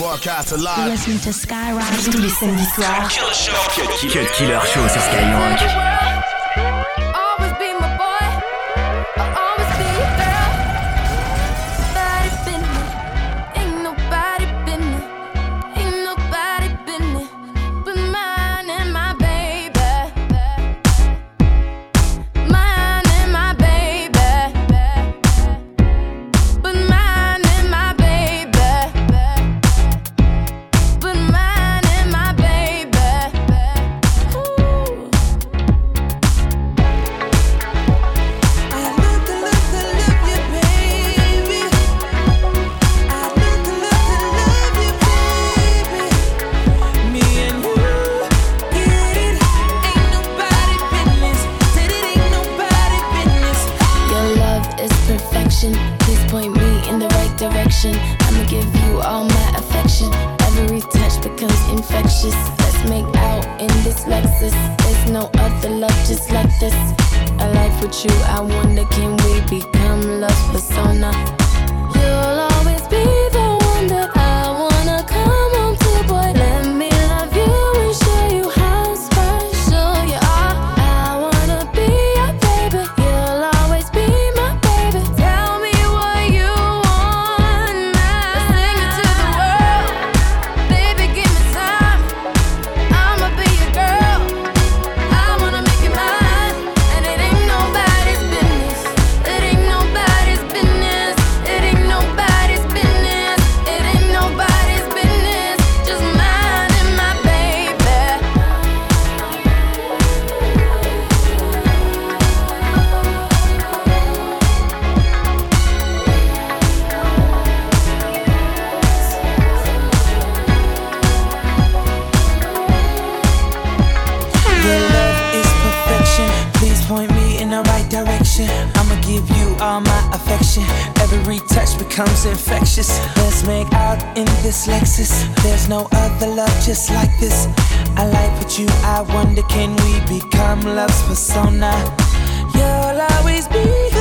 Broadcast. Listen to Skyrock tous les samedis soirs. Cut Killer Show sur Skyrock. I'ma give you all my affection. Every touch becomes infectious. Let's make out in this Lexus. There's no other love just like this. I like what you, I wonder can we become love's persona? You'll always be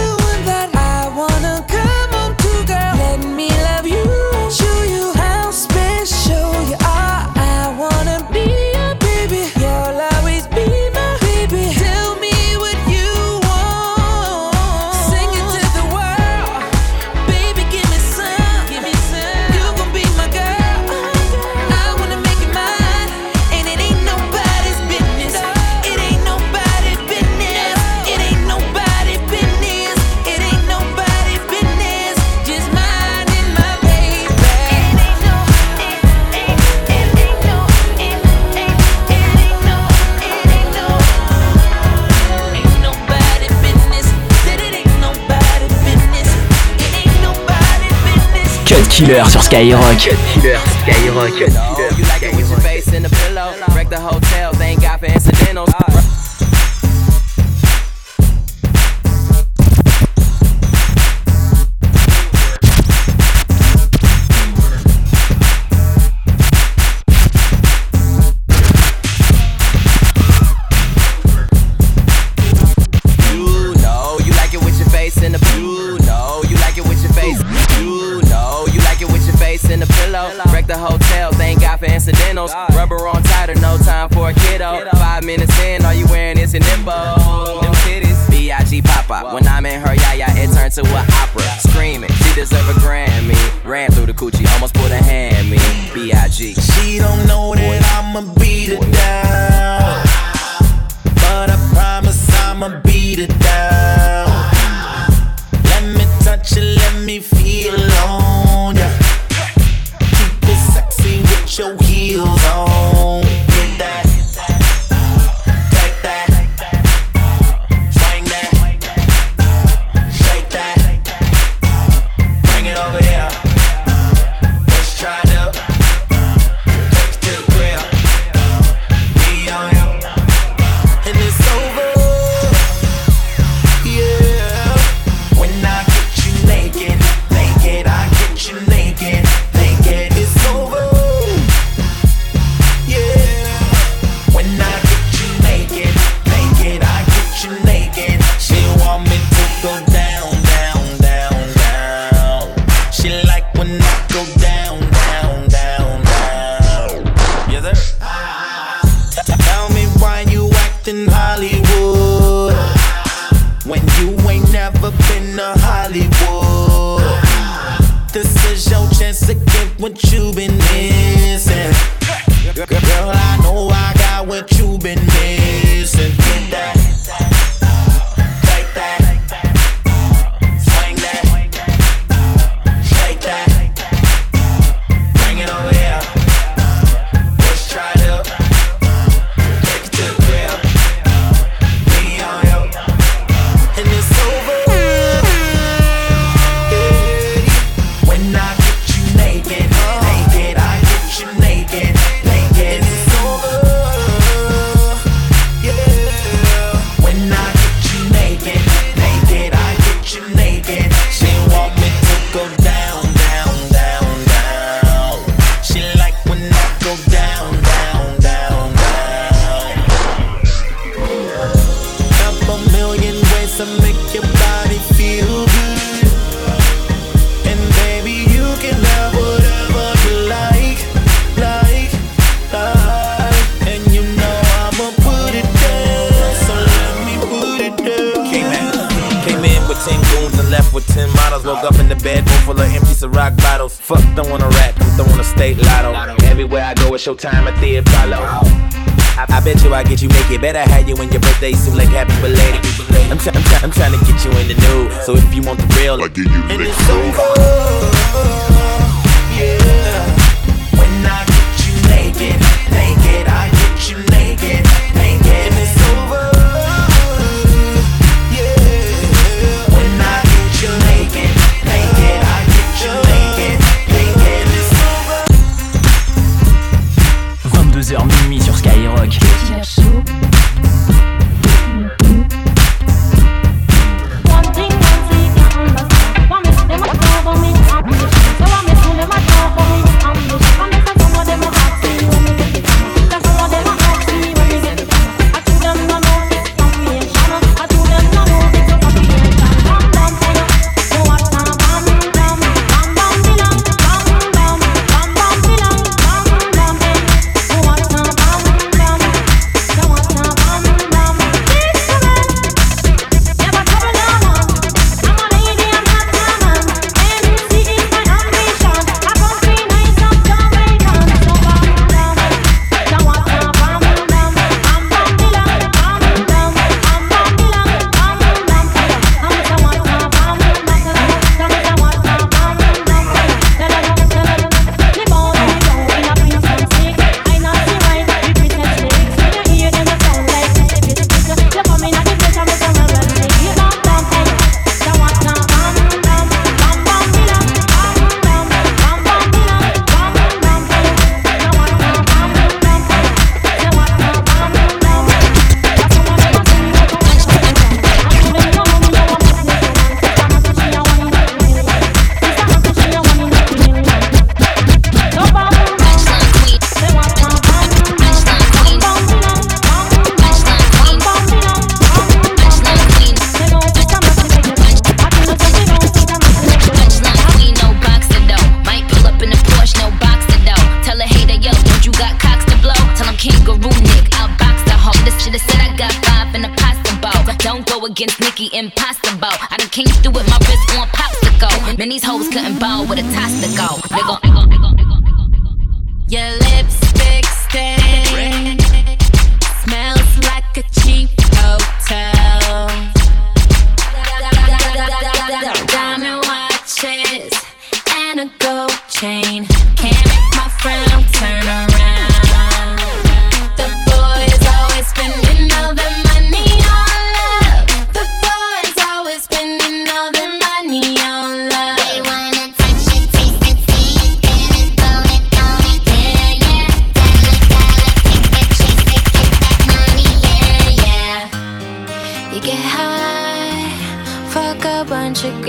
Killer sur Skyrock. Skyrock. Showtime at the Apollo. I'm throwing a state lotto. Everywhere I, go, it's your time, I did follow. I, I bet you I get you make it better. Had you when your birthday seem like happy belated. I'm, t- I'm, t- I'm trying to get you in the nude. So if you want the real, I give you the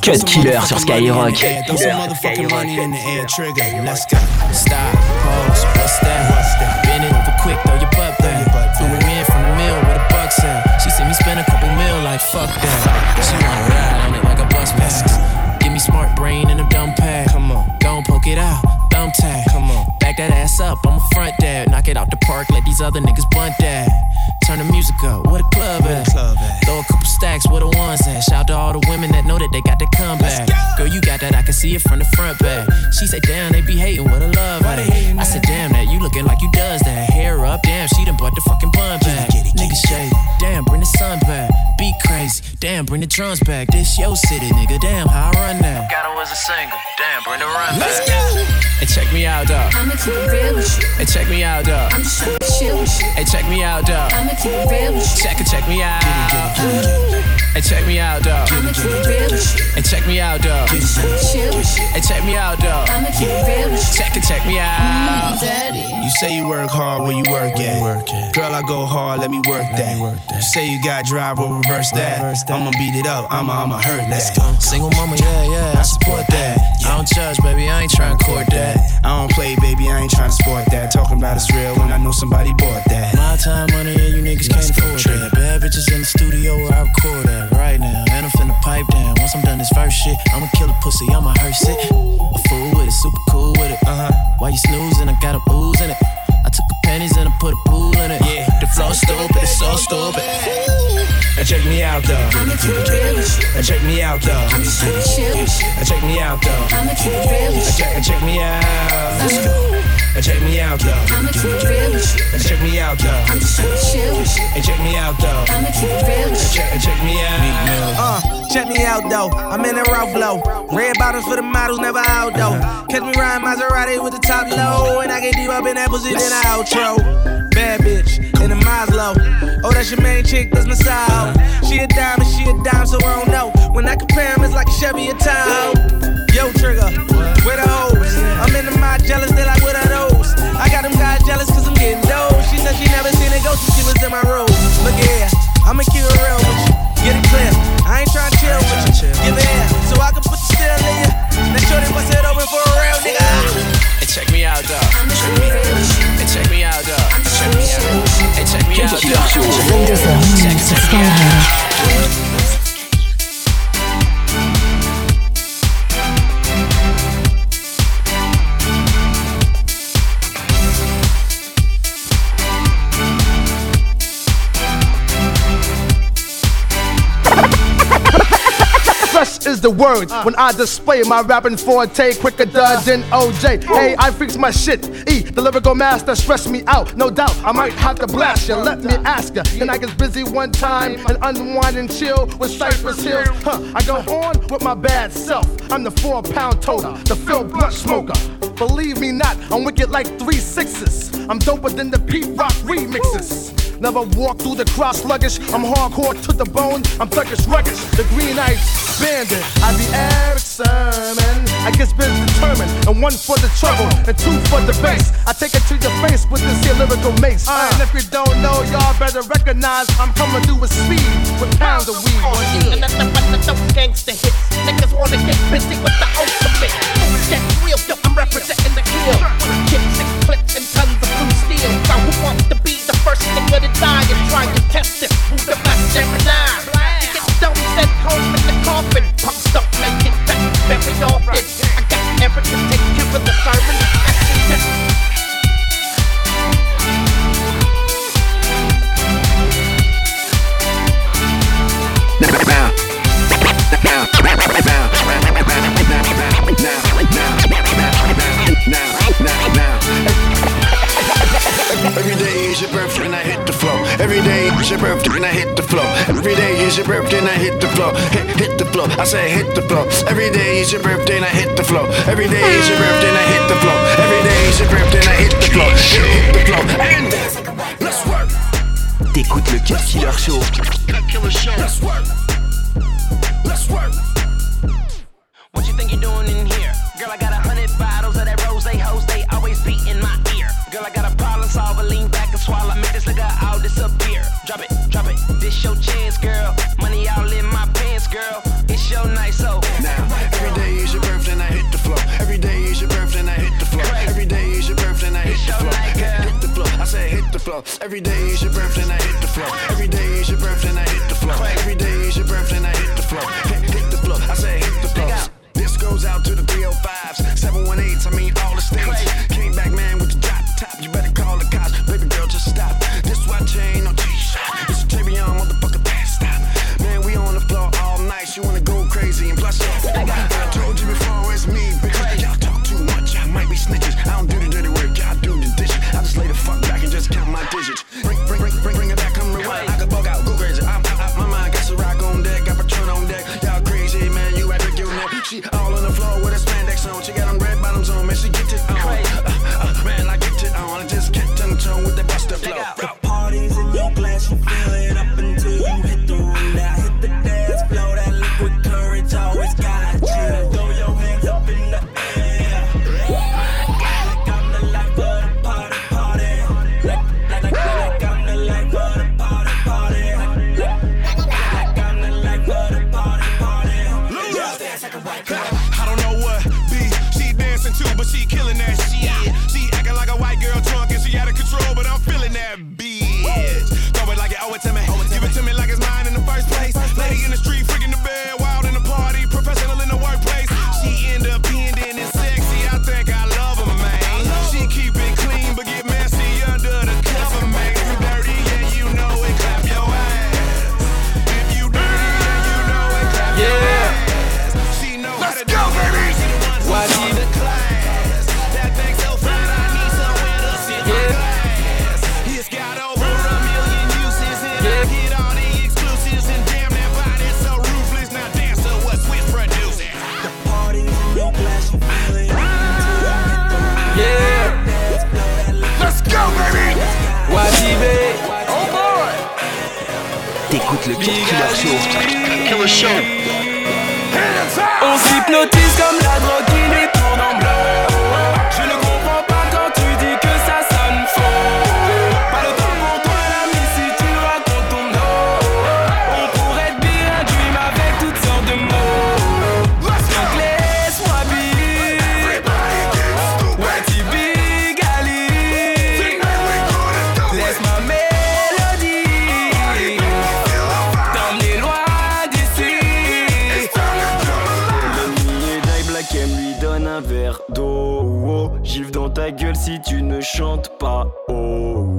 Cut Throw some killer sur the Skyrock. Throw some Killer, motherfucking Skyrock. money in the air, trigger. Let's go. Stop, pause, what's that? What's that? Bend it over quick, throw your butt back. Threw her in from the mill with a buck at. She see me spend a couple mil, like fuck that. She wanna ride on it like a bus pass. Give me smart brain and a dumb pad. Come on. Gon' poke it out, thumb tag. Come on. Back that ass up, I'm a front dad. Knock it out the park, let these other niggas bunt that. Turn the music up, where the club see it from the front back. She said, damn, they be hating, what a love Why they at. I said, that? damn, that you looking like you does that. Hair up, damn, she done bought the fucking bun back. get it, Nigga it, shade, damn, bring the sun back. Be crazy, damn, bring the drums back. This your city, nigga, damn, how I run now. Got her was a single, damn, bring the run back. Hey, check me out, dog. I'ma keep it real with you. Hey, check me out, dog. I'm just trying to chill with you. Hey, check me out, dog. I'ma keep it real with you. Check it, check me out. Hey, check me out, dog. I'ma keep it real with you. Hey, check me out, dog. I'm just trying to chill with you. Hey, check me out, dog. I'ma keep it real with you. Check it, check me out. Mm, daddy. You say you work hard where you work at. Girl, I go hard, let me work that. You say you got drive, we'll reverse that. I'ma beat it up, I'ma, I'ma hurt that. Single mama, yeah, yeah, I support that. I don't judge, baby, I ain't trying to court that. I don't play, baby, I ain't trying to sport that. Talking about it's real when I know somebody bought that. My time, money, yeah, you niggas can't afford that. Bad bitches in the studio where I record at right now. And I'm finna pipe down. Once I'm done this first shit, I'ma kill a pussy, I'ma hearse it. A fool with it, super cool with it. Uh huh. Why you snoozing? I got a booze in it. I took the pennies and I put a pool in it. Yeah. The flow stupid, it's so stupid. Now check me out though. I'ma keep it real with you. Now check me out though. I'm just trying to chill with you. Now check me out though. I'ma keep it real with you. Check, check me out. Let's go. Now check me out though. I'ma keep it real with you. Now check me out though. I'm just trying to chill with you. Hey, check me out though. I'ma keep it real with you. Check, check me out. Uh, check me out though. I'm in a rough flow. Red bottoms for the models, never out though. Uh-huh. Catch me riding Maserati with the top low. And I get deep up in that pussy, then I outro. Bad bitch in a Maslow. Oh, that's your main chick, that's my side. She a dime and she a dime, so I don't know. When I compare compare 'em, it's like a Chevy or Tahoe. Yo, trigger, where the hoes? I'm in the mind jealous, they like, what are those? I got them guys jealous cause I'm getting dough. She said she never seen a ghost since she was in my room. Look at here, I'ma keep it real you. Get it clear, I ain't tryna chill with you. Give it here, so I can put the steel in you. Now shorty bust it open for a real nigga. Hey, check me out, dog. I'ma keep it real with you. Hey, check me out, dog. I'm just trying to chill with you. Hey, check me out, killer dog. sur 22h minuit sur Skyrock. Fresh is the word when I display my rapping forte quicker than OJ. Hey, I fix my shit. E, the lyrical master, stress me out. No doubt, I might have to blast you. Let me ask you. Then I get busy one time and unwind and chill with Cypress Hill. Huh, I go on with my bad self. I'm the four pound toter, the Phil Blunt smoker. Believe me not, I'm wicked like three sixes. I'm doper than the Pete Rock remixes. Never walk through the cross sluggish. I'm hardcore to the bone. I'm thuggish ruggish. The green eyes bandit. I be Erick Sermon. I guess been determined. And one for the trouble and two for the bass. I take it to your face with this here lyrical mace. Uh. and if you don't know, y'all better recognize I'm coming through with speed with pounds of weed. Oh, and that's the rest of those gangster hits. Niggas wanna get busy with the ultimate. Get real dope, I'm representing the hill. With kicks and clips and tons of blue steel. So who wants to be first nigga to die and try to is your birthday and I hit the flow. Every day is your birthday and I hit the flow. Hit, hit the flow. I say hit the flow. Every day is your birthday and I hit the flow. Every day is your birthday and I hit the flow. Every day is your birthday and I hit the flow. Hit, hit the flow. And let's work. T'écoutes le Cut Killer Show. Let's work. It. This your chance, girl. Money all in my pants, girl. It's your night, so Now, every day is your birthday and I hit the flow. Every day is your birthday and I hit the flow. Every day is your birthday and I hit the flow. Hit, hit the flow. I say hit the flow. Every day is your birthday and I hit the. Every Bring, bring, bring, bring, Yeah. Let's go, baby. Wajibé. Oh boy. T'écoutes le Killer Show. Killer show. On s'hypnotise comme la drogue verre d'eau. Oh, Gifle dans ta gueule si tu ne chantes pas. Oh, oh.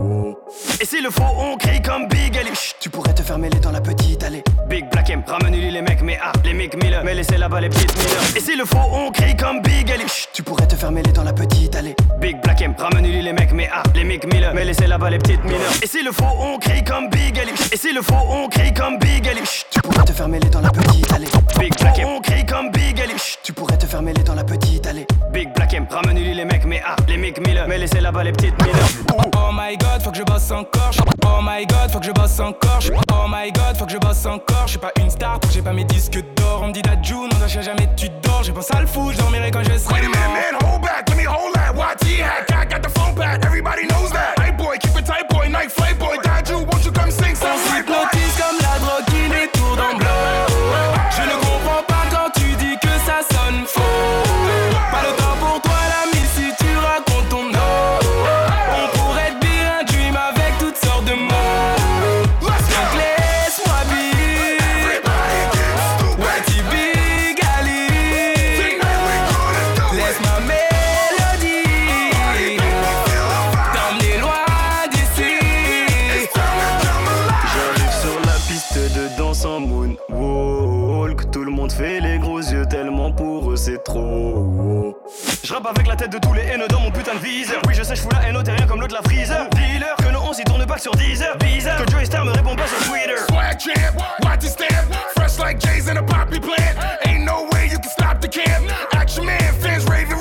Et s'il le faut, on crie comme Big Ali. Chut, tu pourrais te fermer les dans la petite allée. Big Black M, ramène-lui les mecs, mais ah, les mecs Miller. Mais laissez là-bas les petites Miller. Et s'il le faut, on crie comme Big Ali. Chut, tu pourrais te fermer les dans la petite allée. Big Black M, ramène-lui les mecs, mais ah, les mecs Miller. Mais laissez là-bas les petites Miller. Et s'il le faut, on crie comme Big Ali. Et s'il le faut, on crie comme Big Ali. Chut, tu pourrais te fermer les dans la petite allée. Big Black M, on crie comme Big Ali. Chut, tu pourrais te fermer les dans la petite allée. Big Black M, ramène-lui les mecs, mais ah, les mecs Miller. Mais laissez là-bas les petites Miller. Oh my god, faut que je bosse encore. Oh my god, faut que je bosse encore. Oh my god, faut que je bosse encore. Je suis pas une star, j'ai pas mes disques d'or. On me dit Dajun, on doit jamais tu dors. J'ai pensé à le fou, je dormirai quand je serai Wait a minute, man. Hold back. Let me hold that. YT hack. I got the phone back. Everybody knows that. Hey boy, keep it tight, boy. Night flight, boy. Daju, won't you come sing On some boy? Je rappe avec la tête de tous les haineux dans mon putain de viseur. Oui, je sais, je fous la haine au terrien comme l'autre la freezer. Dealer, que nos 11 y tourne pas sur 10 heures. Bizarre que Joey Star me répond pas sur Twitter. Swag champ, watch it stamp. Fresh like J's in a poppy plant. Ain't no way you can stop the camp. Action man, fans raving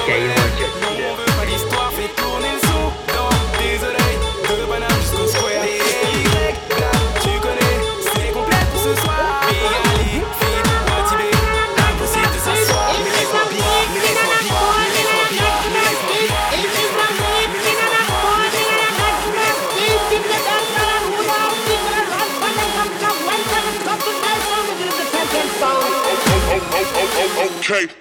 Okay.